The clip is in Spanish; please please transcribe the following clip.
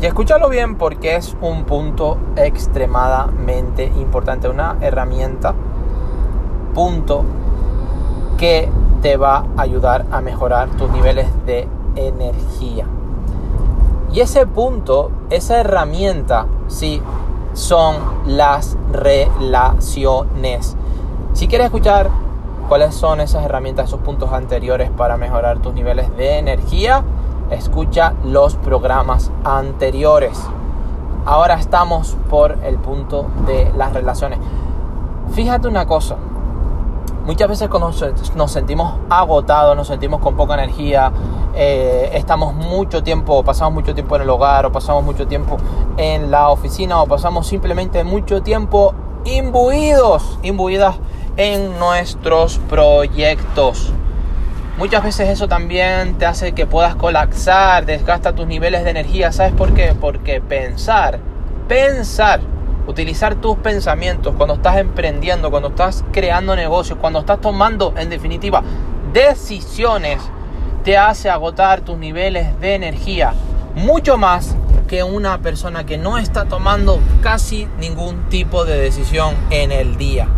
Y escúchalo bien porque es un punto extremadamente importante, una herramienta, punto, que te va a ayudar a mejorar tus niveles de energía. Y ese punto, esa herramienta, sí, son las relaciones. Si quieres escuchar cuáles son esas herramientas, esos puntos anteriores para mejorar tus niveles de energía, escucha los programas anteriores. Ahora estamos por el punto de las relaciones. Fíjate una cosa. Muchas veces cuando nos sentimos agotados, nos sentimos con poca energía, eh, estamos mucho tiempo, pasamos mucho tiempo en el hogar o pasamos mucho tiempo en la oficina o pasamos simplemente mucho tiempo imbuidos, imbuidas en nuestros proyectos. Muchas veces eso también te hace que puedas colapsar, desgasta tus niveles de energía. ¿Sabes por qué? Porque pensar, pensar, utilizar tus pensamientos cuando estás emprendiendo, cuando estás creando negocios, cuando estás tomando, en definitiva, decisiones, te hace agotar tus niveles de energía. Mucho más que una persona que no está tomando casi ningún tipo de decisión en el día.